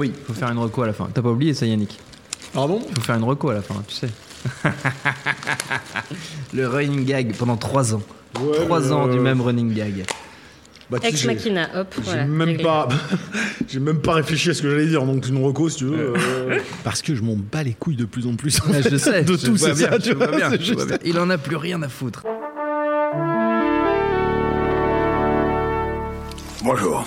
Oui, faut faire une reco à la fin. T'as pas oublié ça, Yannick Pardon Faut faire une reco à la fin, tu sais. le running gag pendant 3 ans. Ouais, 3 mais, ans du euh, même running gag. Bah, Ex j'ai- Machina, hop, J'ai voilà. même pas, j'ai même pas réfléchi à ce que j'allais dire. Donc une reco, si tu veux. euh, Parce que je m'en bats les couilles de plus en plus. en Ouais, je sais, de je tout, c'est ça. tu vois vois, bien, c'est je vois juste- bien. Il en a plus rien à foutre. Bonjour.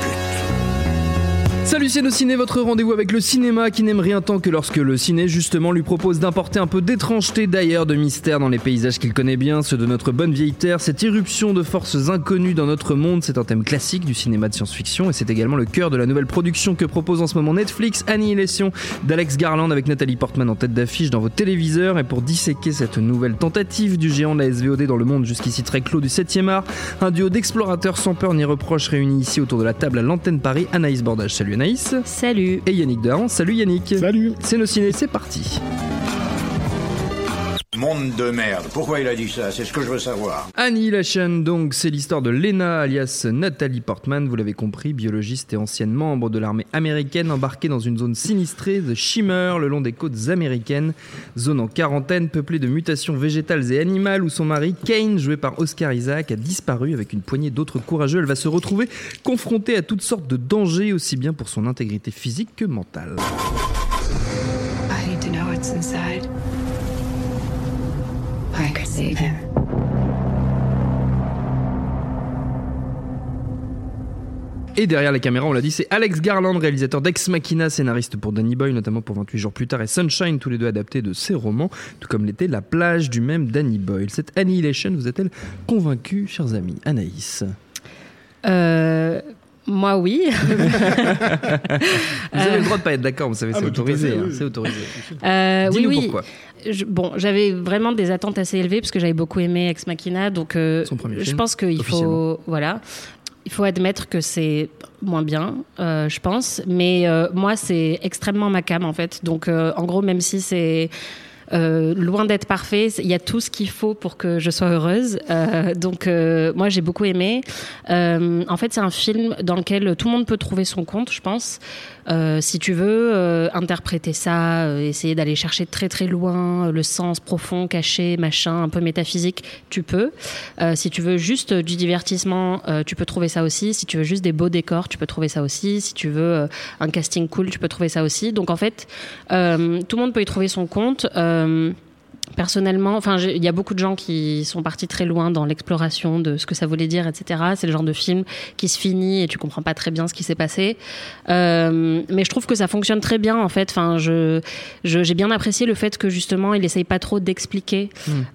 ciné, votre rendez-vous avec le cinéma qui n'aime rien tant que lorsque le ciné justement lui propose d'importer un peu d'étrangeté d'ailleurs de mystère dans les paysages qu'il connaît bien, ceux de notre bonne vieille terre, cette irruption de forces inconnues dans notre monde, c'est un thème classique du cinéma de science-fiction et c'est également le cœur de la nouvelle production que propose en ce moment Netflix, Annihilation d'Alex Garland avec Nathalie Portman en tête d'affiche dans vos téléviseurs et pour disséquer cette nouvelle tentative du géant de la SVOD dans le monde jusqu'ici très clos du 7e art, un duo d'explorateurs sans peur ni reproche réunis ici autour de la table à l'antenne Paris, Anaïs Bordage. Salut Anaïs. Salut. Et Yannick Dahan. Salut Yannick. Salut. C'est nos ciné, c'est parti. Monde de merde. Pourquoi il a dit ça? C'est ce que je veux savoir. Annihilation, donc, c'est l'histoire de Lena, alias Nathalie Portman, vous l'avez compris, biologiste et ancienne membre de l'armée américaine, embarquée dans une zone sinistrée, The Shimmer, le long des côtes américaines. Zone en quarantaine, peuplée de mutations végétales et animales, où son mari, Kane, joué par Oscar Isaac, a disparu avec une poignée d'autres courageux. Elle va se retrouver confrontée à toutes sortes de dangers, aussi bien pour son intégrité physique que mentale. Save him. Et derrière la caméra, on l'a dit, c'est Alex Garland, réalisateur d'Ex Machina, scénariste pour Danny Boy, notamment pour 28 jours plus tard, et Sunshine, tous les deux adaptés de ses romans, tout comme l'était La plage du même Danny Boyle. Cette Annihilation vous a-t-elle convaincu, chers amis? Anaïs Euh, moi, oui. Vous avez le droit de pas être d'accord, vous savez, Ah, c'est à autorisé. hein, oui. c'est autorisé. Euh, oui, pourquoi. Je- bon, j'avais vraiment des attentes assez élevées parce que j'avais beaucoup aimé Ex Machina, donc euh, Son premier je film, pense qu'il faut, voilà, il faut admettre que c'est moins bien, euh, je pense. Mais euh, moi, c'est extrêmement ma cam en fait. Donc, euh, en gros, même si c'est euh, loin d'être parfait, il y a tout ce qu'il faut pour que je sois heureuse. Euh, donc, euh, moi, j'ai beaucoup aimé. En fait, c'est un film dans lequel tout le monde peut trouver son compte, je pense. Euh, si tu veux euh, interpréter ça, euh, essayer d'aller chercher très très loin le sens profond, caché, machin, un peu métaphysique, tu peux. Si tu veux juste du divertissement, tu peux trouver ça aussi. Si tu veux juste des beaux décors, tu peux trouver ça aussi. Si tu veux un casting cool, tu peux trouver ça aussi. Donc en fait, tout le monde peut y trouver son compte. Personnellement, enfin, il y a beaucoup de gens qui sont partis très loin dans l'exploration de ce que ça voulait dire, etc. C'est le genre de film qui se finit et tu comprends pas très bien ce qui s'est passé. Euh, mais je trouve que ça fonctionne très bien en fait. Enfin, je, j'ai bien apprécié le fait que justement, il essaye pas trop d'expliquer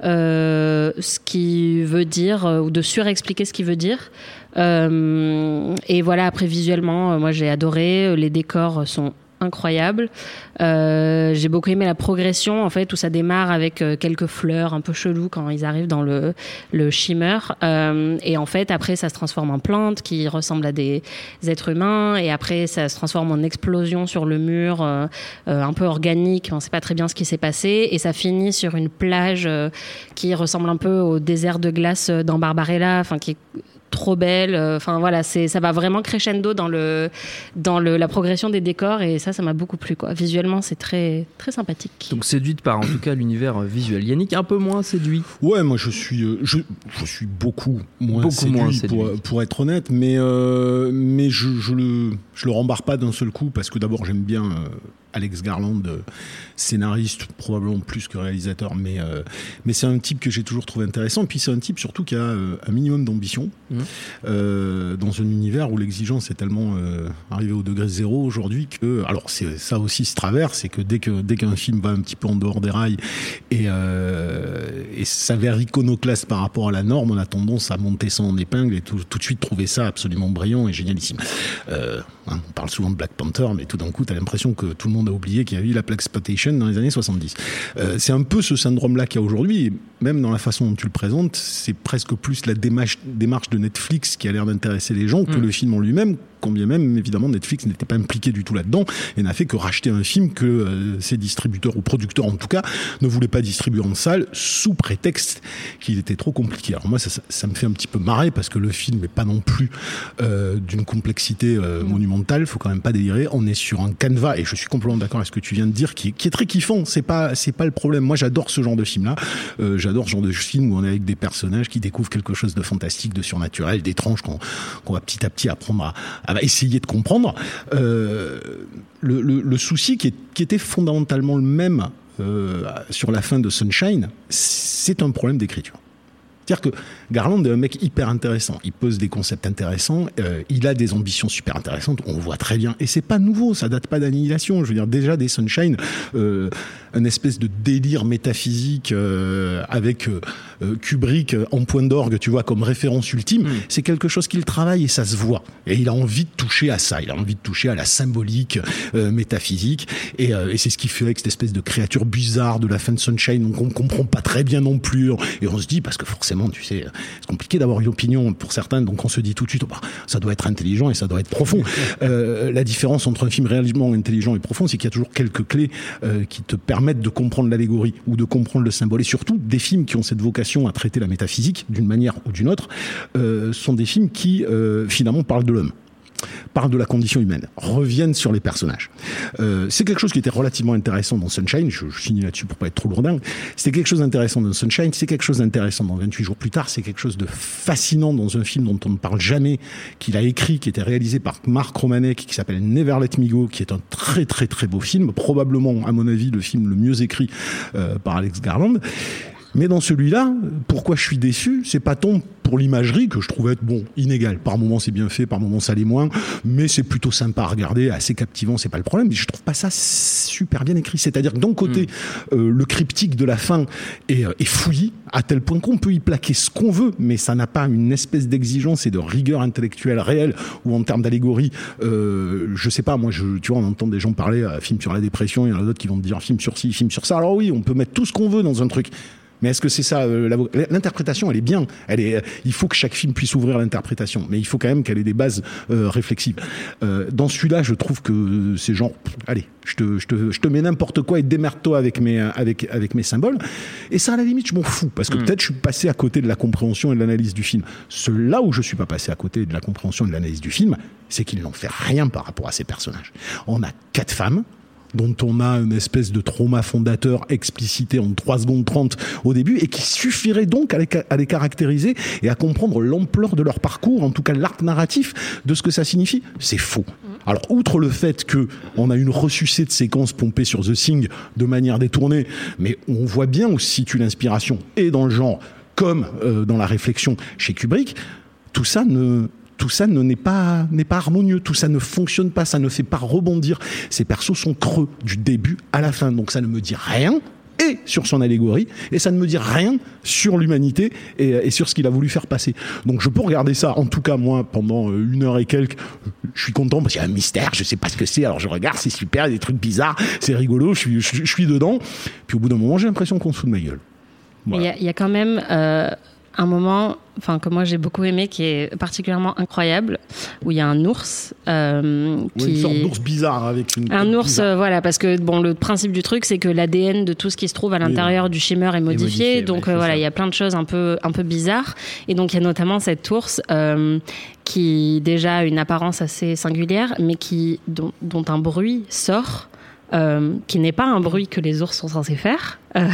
euh, ce qu'il veut dire euh, ou de surexpliquer ce qu'il veut dire. Euh, et voilà, après visuellement, moi j'ai adoré. Les décors sont incroyables. Euh, j'ai beaucoup aimé la progression en fait où ça démarre avec euh, quelques fleurs un peu chelous quand ils arrivent dans le le shimmer. Euh, et en fait après ça se transforme en plante qui ressemble à des êtres humains. Et après ça se transforme en explosion sur le mur un peu organique. On sait pas très bien ce qui s'est passé. Et ça finit sur une plage qui ressemble un peu au désert de glace dans Barbarella enfin qui est trop belle euh, enfin voilà c'est ça va vraiment crescendo dans le dans le, la progression des décors et ça ça m'a beaucoup plu quoi visuellement c'est très très sympathique Donc séduite par en tout cas l'univers euh, visuel. Yannick un peu moins séduit? Ouais, moi je suis, euh, je, je suis beaucoup moins Beaucoup séduit, moins séduit. Pour, pour être honnête, mais euh, mais je, je le je le rembarre pas d'un seul coup parce que d'abord j'aime bien euh, Alex Garland, euh, scénariste probablement plus que réalisateur, mais euh, mais c'est un type que j'ai toujours trouvé intéressant. Et puis c'est un type surtout qui a euh, un minimum d'ambition euh, dans un univers où l'exigence est tellement arrivée au degré zéro aujourd'hui que alors c'est ça aussi se traverse, c'est que dès que dès qu'un film va un petit peu en dehors des rails et, et s'avère iconoclaste par rapport à la norme, on a tendance à monter ça en épingle et tout, tout de suite trouver ça absolument brillant et génialissime. Hein, on parle souvent de Black Panther, mais tout d'un coup, tu as l'impression que tout le monde a oublié qu'il y avait eu la Black Exploitation dans les années 70. Euh, c'est un peu ce syndrome-là qu'il y a aujourd'hui, et même dans la façon dont tu le présentes, c'est presque plus la démarche, démarche de Netflix qui a l'air d'intéresser les gens que Mm. le film en lui-même, quand bien même évidemment Netflix n'était pas impliqué du tout là-dedans et n'a fait que racheter un film que euh, ses distributeurs ou producteurs en tout cas ne voulaient pas distribuer en salle sous prétexte qu'il était trop compliqué. Alors moi ça, ça, ça, me fait un petit peu marrer parce que le film n'est pas non plus euh, d'une complexité euh, monumentale, faut quand même pas délirer. On est sur un canevas et je suis complètement d'accord avec ce que tu viens de dire qui, qui est très kiffant. C'est pas c'est pas le problème. Moi j'adore ce genre de film là. Euh, j'adore ce genre de film où on est avec des personnages qui découvrent quelque chose de fantastique, de surnaturel, d'étrange qu'on qu'on va petit à petit apprendre à, à essayer de comprendre. Euh, le, souci qui, est, qui, était fondamentalement le même euh, sur la fin de Sunshine, c'est un problème d'écriture. C'est-à-dire que Garland est un mec hyper intéressant. Il pose des concepts intéressants. Euh, il a des ambitions super intéressantes. On voit très bien. Et c'est pas nouveau. Ça date pas d'annihilation. Je veux dire, déjà des Sunshine, euh, un espèce de délire métaphysique euh, avec euh, Kubrick en point d'orgue, tu vois, comme référence ultime. Mm. C'est quelque chose qu'il travaille et ça se voit. Et il a envie de toucher à ça. Il a envie de toucher à la symbolique euh, métaphysique. Et, et c'est ce qui fait avec cette espèce de créature bizarre de la fin de Sunshine. Donc on comprend pas très bien non plus. Et on se dit parce que forcément tu sais, c'est compliqué d'avoir une opinion pour certains, donc on se dit tout de suite, oh, bah, ça doit être intelligent et ça doit être profond. Euh, la différence entre un film réellement intelligent et profond, c'est qu'il y a toujours quelques clés euh, qui te permettent de comprendre l'allégorie ou de comprendre le symbole. Et surtout, des films qui ont cette vocation à traiter la métaphysique d'une manière ou d'une autre, euh, sont des films qui finalement parlent de l'homme parlent de la condition humaine, reviennent sur les personnages. Euh, c'est quelque chose qui était relativement intéressant dans Sunshine, je, je finis là-dessus pour pas être trop lourdin, c'était quelque chose d'intéressant dans Sunshine, c'est quelque chose d'intéressant dans 28 jours plus tard, c'est quelque chose de fascinant dans un film dont on ne parle jamais, qu'il a écrit, qui était réalisé par Marc Romanek, qui s'appelle Never Let Me Go, qui est un très très très beau film, probablement à mon avis le film le mieux écrit euh, par Alex Garland. Mais dans celui-là, pourquoi je suis déçu C'est pas tant pour l'imagerie que je trouvais être bon, inégal. Par moments c'est bien fait, par moments ça l'est moins, mais c'est plutôt sympa à regarder, assez captivant, c'est pas le problème. Mais je trouve pas ça super bien écrit. C'est-à-dire que d'un côté, mmh. euh, le cryptique de la fin est, est fouillis à tel point qu'on peut y plaquer ce qu'on veut, mais ça n'a pas une espèce d'exigence et de rigueur intellectuelle réelle ou en termes d'allégorie. Euh, je sais pas, moi, je, tu vois, on entend des gens parler à film sur la dépression, il y en a d'autres qui vont te dire film sur ci, film sur ça. Alors oui, on peut mettre tout ce qu'on veut dans un truc. Mais est-ce que c'est ça euh, L'interprétation, elle est bien. Elle est. Il faut que chaque film puisse ouvrir l'interprétation, mais il faut quand même qu'elle ait des bases euh, réflexives. Euh, dans celui-là, je trouve que c'est genre, allez, je te, je te, je te mets n'importe quoi et démerde-toi avec mes, avec, avec mes symboles. Et ça, à la limite, je m'en fous parce que mmh. peut-être je suis passé à côté de la compréhension et de l'analyse du film. Là où je suis pas passé à côté de la compréhension et de l'analyse du film, c'est qu'ils n'ont fait rien par rapport à ces personnages. On a quatre femmes dont on a une espèce de trauma fondateur explicité en 3 secondes 30 au début et qui suffirait donc à les, à les caractériser et à comprendre l'ampleur de leur parcours, en tout cas l'arc narratif de ce que ça signifie. C'est faux. Alors, outre le fait que on a une ressucée de séquences pompées sur The Thing de manière détournée, mais on voit bien où se situe l'inspiration et dans le genre comme euh, dans la réflexion chez Kubrick, tout ça ne tout ça n'est pas n'est pas harmonieux, tout ça ne fonctionne pas, ça ne fait pas rebondir. Ces persos sont creux du début à la fin, donc ça ne me dit rien et sur son allégorie, et ça ne me dit rien sur l'humanité et, et, sur ce qu'il a voulu faire passer. Donc je peux regarder ça, en tout cas moi, pendant une heure et quelques, je suis content parce qu'il y a un mystère, je sais pas ce que c'est, alors je regarde, c'est super, il y a des trucs bizarres, c'est rigolo, je suis, je, je, suis dedans, puis au bout d'un moment j'ai l'impression qu'on se fout de ma gueule. Il voilà. y, y, a quand même... Euh un moment, enfin que moi j'ai beaucoup aimé, qui est particulièrement incroyable, où il y a un ours euh, qui ouais, une sorte d'ours bizarre avec une un ours, euh, voilà, parce que bon, le principe du truc, c'est que l'ADN de tout ce qui se trouve à l'intérieur oui, du shimmer est modifié, modifié donc ouais, euh, voilà, il y a plein de choses un peu un peu bizarres, et donc il y a notamment cet ours euh, qui déjà a une apparence assez singulière, mais qui dont, dont un bruit sort. Euh, qui n'est pas un bruit que les ours sont censés faire. Euh,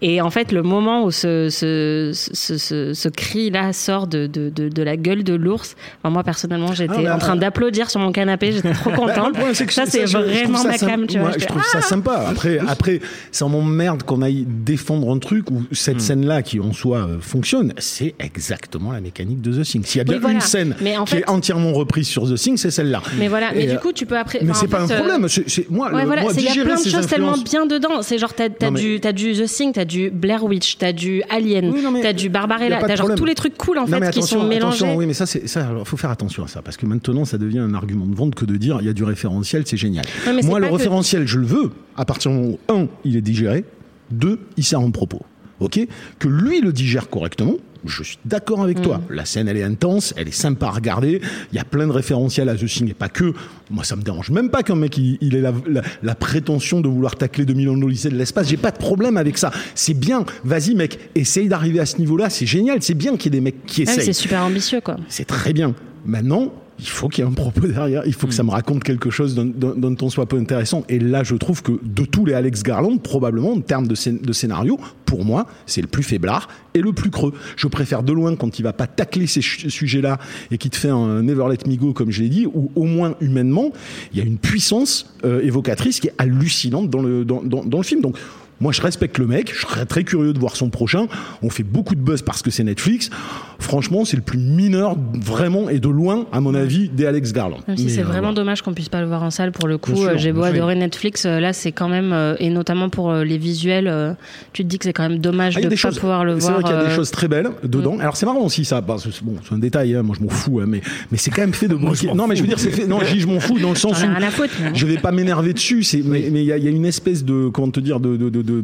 et en fait, le moment où ce, ce, ce, ce, ce cri-là sort de, de, de, de, la gueule de l'ours, enfin, moi personnellement, j'étais ah, en train d'applaudir sur mon canapé, j'étais trop contente. Bah, que ça, c'est vraiment ma cam, tu vois. je trouve ah ça sympa. Après, après ça m'emmerde qu'on aille défendre un truc où cette hmm. scène-là, qui en soi euh, fonctionne, c'est exactement la mécanique de The Thing. S'il y a bien oui, voilà. une scène en qui est entièrement reprise sur The Thing, c'est celle-là. Mais voilà, mais du coup, tu peux après. Mais c'est pas un problème. Moi. Voilà, il y a plein de choses tellement bien dedans. C'est genre, t'as as, du, as du The Thing, t'as du Blair Witch, t'as du Alien, oui, t'as du Barbarella, t'as genre tous les trucs cool en non, fait qui sont mélangés. Oui, mais ça, c'est ça. Alors, faut faire attention à ça parce que maintenant, ça devient un argument de vente que de dire il y a du référentiel, c'est génial. Non, Moi, le référentiel, je le veux à partir du moment où un, il est digéré, deux, il sert en propos. Ok, que lui le digère correctement, je suis d'accord avec toi. La scène, elle est intense, elle est sympa à regarder. Il y a plein de référentiels à The Thing et pas que. Moi, ça me dérange même pas qu'un mec, il, il ait la, la- la prétention de vouloir tacler 2 millions de lycée de l'espace. J'ai pas de problème avec ça. C'est bien. Vas-y, mec, essaye d'arriver à ce niveau-là. C'est génial. C'est bien qu'il y ait des mecs qui Ouais, mais essayent. c'est super ambitieux, quoi. C'est très bien. Maintenant, il faut qu'il y ait un propos derrière. Il faut que ça me raconte quelque chose d'un- ton soit peu intéressant. Et là, je trouve que de tous les Alex Garland, probablement, en termes de, scén- de scénario, pour moi, c'est le plus faiblard et le plus creux. Je préfère de loin quand il va pas tacler ces sujets-là et qui te fait un Never Let Me Go, comme je l'ai dit, ou au moins humainement, il y a une puissance euh, évocatrice qui est hallucinante dans le, dans, dans- dans le film. Donc, moi, je respecte le mec. Je serais très curieux de voir son prochain. On fait beaucoup de buzz parce que c'est Netflix. Franchement, c'est le plus mineur, vraiment, et de loin, à mon avis, des Alex Garland. Même si Mais, c'est euh, vraiment voilà. dommage qu'on puisse pas le voir en salle pour le coup. Euh, J'ai beau adorer Netflix, euh, là c'est quand même et notamment pour les visuels, tu te dis que c'est quand même dommage Ah, de ne pas choses, pouvoir le c'est voir. vrai qu'il y a des choses très belles dedans. Alors c'est marrant aussi ça. Parce que c'est- bon, c'est un détail. hein, moi, je m'en fous. hein, mais mais c'est quand même fait de briquet. Non, mais je veux dire, c'est fait. Non, je m'en fous dans le sens où je vais pas m'énerver dessus. C'est mais mais il y, a- il y a une espèce de comment te dire de de de, de,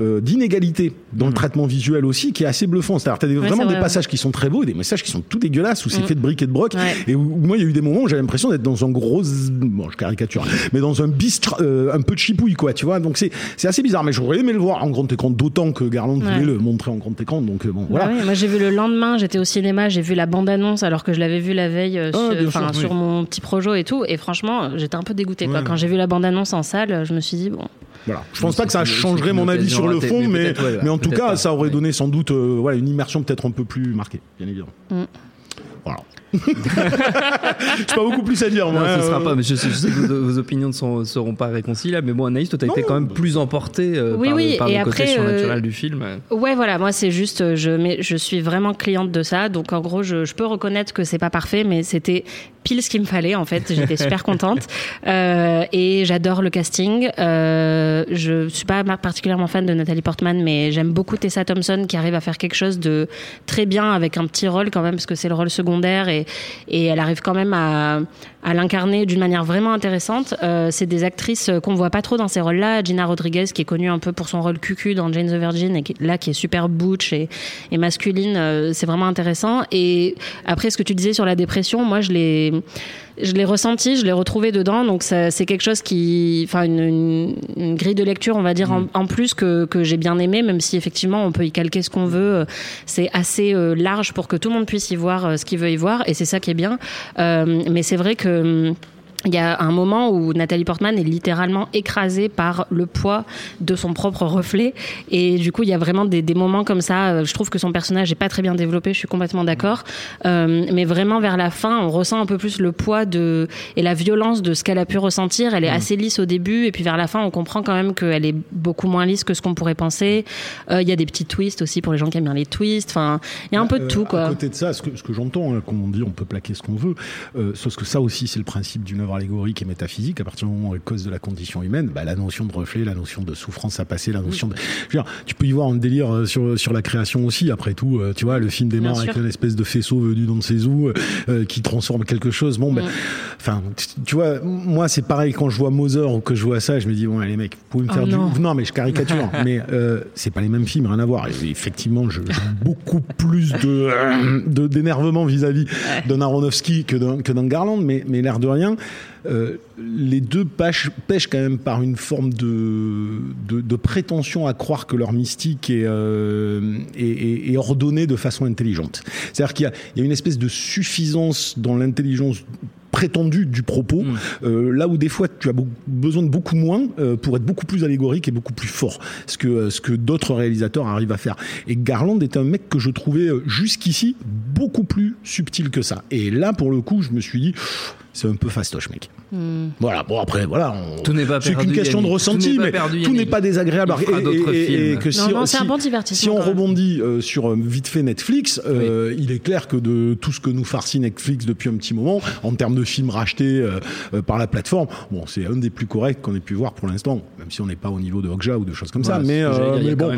euh, d'inégalité dans le traitement visuel aussi qui est assez bluffant. C'est-à-dire t'as Ouais, vraiment c'est des passages qui sont très beaux et des messages qui sont tout dégueulasses où c'est Mm. fait de briques et de broc. Ouais. Et où, moi, il y a eu des moments où j'avais l'impression d'être dans un gros, bon, je caricature, mais dans un bistre, euh, un peu de chipouille, quoi, tu vois. Donc c'est, c'est assez bizarre, mais j'aurais aimé le voir en grand écran, d'autant que Garland Ouais. voulait le montrer en grand écran. Donc euh, bon, voilà. Bah oui, moi j'ai vu le lendemain, j'étais au cinéma, j'ai vu la bande-annonce alors que je l'avais vu la veille euh, Ah, sur, sur mon petit projo et tout. Et franchement, j'étais un peu dégoûtée. Quoi. Ouais. Quand j'ai vu la bande-annonce en salle, je me suis dit, bon, Voilà. Je pense pas que ça changerait mon avis sur le fond, mais mais, peut-être, ouais, mais en tout cas, pas. ça aurait Ouais. donné sans doute euh, voilà, une immersion peut-être un peu plus marquée, bien évidemment. Mm. Voilà. J'ai pas beaucoup plus à dire, moi. Non, ce Euh, sera pas, mais je, sais je sais que vos, vos opinions ne sont- seront pas réconciliables. Mais bon, Anaïs, toi, t'as été quand même plus emporté euh, Oui, par, oui, le, par et le côté après, surnaturel euh, du film. Ouais, voilà, moi c'est juste, euh, je, mais je suis vraiment cliente de ça, donc en gros, je, je peux reconnaître que c'est pas parfait, mais c'était pile ce qu'il me fallait en fait. J'étais super contente Euh, et j'adore le casting. Euh, je suis pas particulièrement fan de Nathalie Portman, mais j'aime beaucoup Tessa Thompson qui arrive à faire quelque chose de très bien avec un petit rôle quand même, parce que c'est le rôle et elle arrive quand même à, à l'incarner d'une manière vraiment intéressante. Euh, c'est des actrices qu'on voit pas trop dans ces rôles-là. Gina Rodriguez, qui est connue un peu pour son rôle cucu dans Jane the Virgin, et qui, là qui est super butch et, et masculine, euh, c'est vraiment intéressant. Et après, ce que tu disais sur la dépression, moi, je l'ai, je l'ai ressenti, je l'ai retrouvé dedans. Donc ça, c'est quelque chose qui, enfin, une, une- une grille de lecture, on va dire en, en plus que, que j'ai bien aimé, même si effectivement on peut y calquer ce qu'on veut. C'est assez euh, large pour que tout le monde puisse y voir euh, ce qu'il veut y voir, et c'est ça qui est bien. Euh, mais c'est vrai que hum, il y a un moment où Nathalie Portman est littéralement écrasée par le poids de son propre reflet. Et du coup, il y a vraiment des, des moments comme ça. Euh, Je trouve que son personnage est pas très bien développé, je suis complètement d'accord. Euh, mais vraiment, vers la fin, on ressent un peu plus le poids de, et la violence de ce qu'elle a pu ressentir. Elle est assez lisse au début. Et puis vers la fin, on comprend quand même qu'elle est beaucoup moins lisse que ce qu'on pourrait penser. Euh, Il y a des petits twists aussi pour les gens qui aiment bien les twists. Enfin, il y a un peu de Euh, tout, À côté de ça, ce que, ce que j'entends, hein, comme on dit, on peut plaquer ce qu'on veut. Sauf que ça aussi, c'est le principe d'une œuvre allégorique et métaphysique. À partir du moment où elle cause de la condition humaine, bah, la notion de reflet, la notion de souffrance à passer, la notion de. Je veux dire, tu peux y voir un délire euh, sur, sur la création aussi. Après tout, euh, tu vois, le film démarre avec une espèce de faisceau venu d'on ne sait où, euh, qui transforme quelque chose. Bon, ben, enfin, tu- vois, moi, c'est pareil quand je vois Mother ou que je vois ça, je me dis, bon, les mecs, vous pouvez me Oh faire non. du. Non, mais je caricature. mais euh, c'est pas les mêmes films, rien à voir. Et effectivement, je- beaucoup plus de de- d'énervement vis-à-vis d'un Aronofsky que d'un que d'un Garland, mais mais l'air de rien, euh, les deux pêchent, pêchent quand même par une forme de de, de prétention à croire que leur mystique est euh, est, est- ordonnée de façon intelligente. C'est-à-dire qu'il y a, il y a une espèce de suffisance dans l'intelligence prétendue du propos, euh, là où des fois tu as besoin de beaucoup moins euh, pour être beaucoup plus allégorique et beaucoup plus fort, ce que ce que d'autres réalisateurs arrivent à faire. Et Garland est un mec que je trouvais jusqu'ici beaucoup plus subtil que ça. Et là, pour le coup, je me suis dit, c'est un peu fastoche, mec. Voilà. Bon après, voilà. on- Tout n'est pas C'est qu'une question de ressenti, mais perdu, tout n'est pas désagréable. Et- et- que si, Non, non, c'est si- un bon divertissement, Si on rebondit euh, sur euh, vite fait Netflix, euh, il est clair que de tout ce que nous farcit Netflix depuis un petit moment, en termes de films rachetés euh, par la plateforme, bon, c'est un des plus corrects qu'on ait pu voir pour l'instant, même si on n'est pas au niveau de Okja ou de choses comme ça. Mais, euh, dire, mais bon,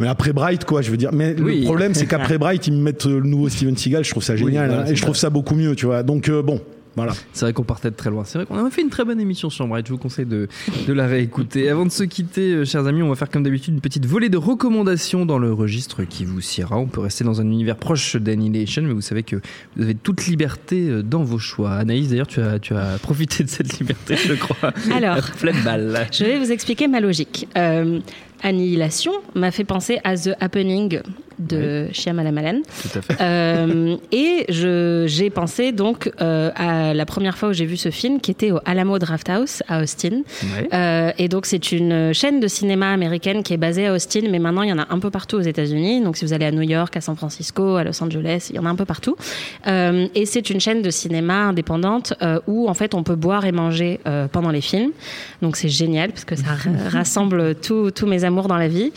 mais après Bright, quoi, je veux dire. Mais Oui. le problème, c'est qu'après Bright, ils me mettent le nouveau Steven Seagal. Je trouve ça génial voilà, hein, et je trouve ça beaucoup mieux, tu vois. Donc bon, Voilà. C'est vrai qu'on partait de très loin. C'est vrai qu'on a fait une très bonne émission sur Bright. Je vous conseille de, de la réécouter. Avant de se quitter, euh, chers amis, on va faire comme d'habitude une petite volée de recommandations dans le registre qui vous siera. On peut rester dans un univers proche d'Annihilation, mais vous savez que vous avez toute liberté euh, dans vos choix. Anaïs, d'ailleurs, tu as, tu as profité de cette liberté, je crois. Alors. Pleine balle. Je vais vous expliquer ma logique. Euh, Annihilation m'a fait penser à The Happening de Shyamalan Malan. Tout à fait. Euh, et je- j'ai pensé donc euh, à la première fois où j'ai vu ce film qui était au Alamo Drafthouse à Austin. Euh, et donc c'est une chaîne de cinéma américaine qui est basée à Austin, mais maintenant il y en a un peu partout aux États-Unis. Donc si vous allez à New York, à San Francisco, à Los Angeles, il y en a un peu partout. Euh, et c'est une chaîne de cinéma indépendante où en fait on peut boire et manger pendant les films. Donc c'est génial parce que ça ra- rassemble tous tous mes amours dans la vie.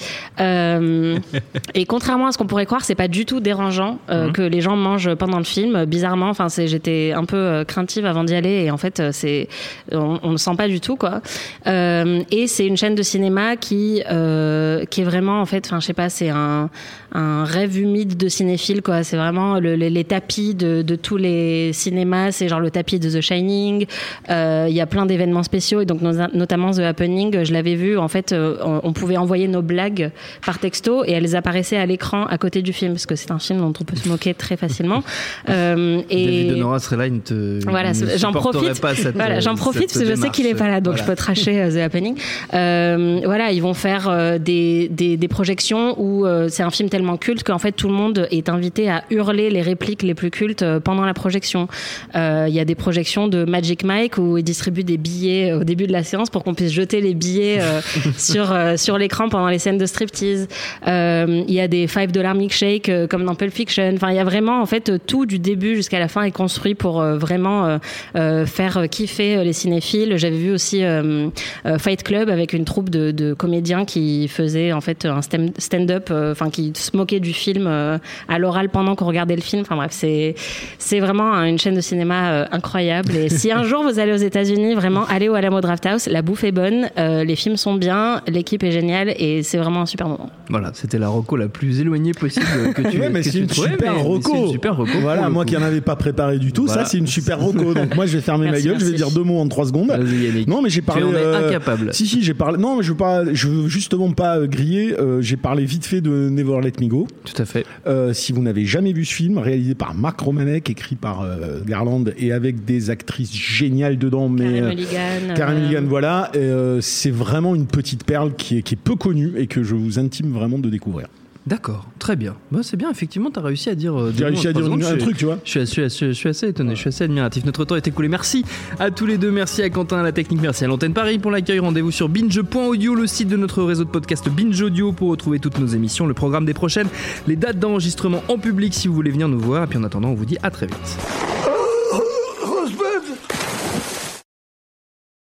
Et contrairement à ce qu'on pourrait croire, c'est pas du tout dérangeant euh, que les gens mangent pendant le film. Bizarrement, enfin, c'est, j'étais un peu euh, craintive avant d'y aller et en fait, euh, c'est, on, on le sent pas du tout, quoi. Et c'est une chaîne de cinéma qui, qui est vraiment, en fait, enfin, je sais pas, c'est un, un rêve humide de cinéphile, quoi. C'est vraiment le- les, les tapis de, de tous les cinémas. C'est genre le tapis de The Shining. Il y a plein d'événements spéciaux et donc no- notamment The Happening. Je l'avais vu, en fait, on, on pouvait envoyer nos blagues par texto et elles apparaissaient à l'écran à côté du film parce que c'est un film dont on peut se moquer très facilement. Euh, et David Honora serait là, il ne te. voilà, j'en profite. Pas cette, voilà, j'en euh, profite cette parce que je sais qu'il est pas là, donc Voilà. je peux tracher euh, The Happening. Euh, voilà, ils vont faire euh, des, des, des projections où euh, c'est un film tellement culte qu'en fait tout le monde est invité à hurler les répliques les plus cultes pendant la projection. Euh, Il y a des projections de Magic Mike où ils distribuent des billets au début de la séance pour qu'on puisse jeter les billets euh, sur euh, sur l'écran pendant les scènes de striptease. Euh, Il y a des 5 dollars milkshake euh, comme dans Pulp Fiction. Enfin, il y a vraiment en fait euh, tout du début jusqu'à la fin est construit pour euh, vraiment faire kiffer les cinéphiles. J'avais vu aussi Fight Club avec une troupe de, de comédiens qui faisaient en fait un stand-up, enfin qui se moquaient du film à l'oral pendant qu'on regardait le film. Enfin bref, c'est c'est vraiment une chaîne de cinéma incroyable. Et si un jour vous allez aux États-Unis, vraiment allez au Alamo Drafthouse. La bouffe est bonne, les films sont bien, l'équipe est géniale et c'est vraiment un super moment. Voilà, c'était la reco la plus éloignée possible que tu Ouais, mais c'est une super mais reco. C'est une super reco. Voilà, moi qui en avais pas préparé du tout, Voilà. ça c'est une super reco. Donc moi je vais fermer Merci, ma gueule, je vais dire deux mots en trois secondes. Vas-y, Yannick. Non mais j'ai parlé. Euh, incapable. Si si, j'ai parlé. Non mais je veux pas. Je veux justement pas euh, griller. euh, j'ai parlé vite fait de Never Let Me Go. Tout à fait. Euh, si vous n'avez jamais vu ce film, réalisé par Mark Romanek, écrit par euh, Garland et avec des actrices géniales dedans, mais Karen Mulligan. Karen euh, Mulligan, voilà, euh, c'est vraiment une petite perle qui est, qui est peu connue et que je vous intime vraiment de découvrir. D'accord, très bien. Bah, c'est bien, effectivement, tu as réussi à dire. euh, réussi à dire secondes. un truc, tu vois. Je suis, assez- je suis- je suis assez étonné, je suis assez admiratif. Notre temps est écoulé. Merci à tous les deux. Merci à Quentin à la technique. Merci à l'antenne Paris pour l'accueil. Rendez-vous sur binge.audio, le site de notre réseau de podcast Binge Audio pour retrouver toutes nos émissions, le programme des prochaines, les dates d'enregistrement en public si vous voulez venir nous voir. Et puis en attendant, on vous dit à très vite.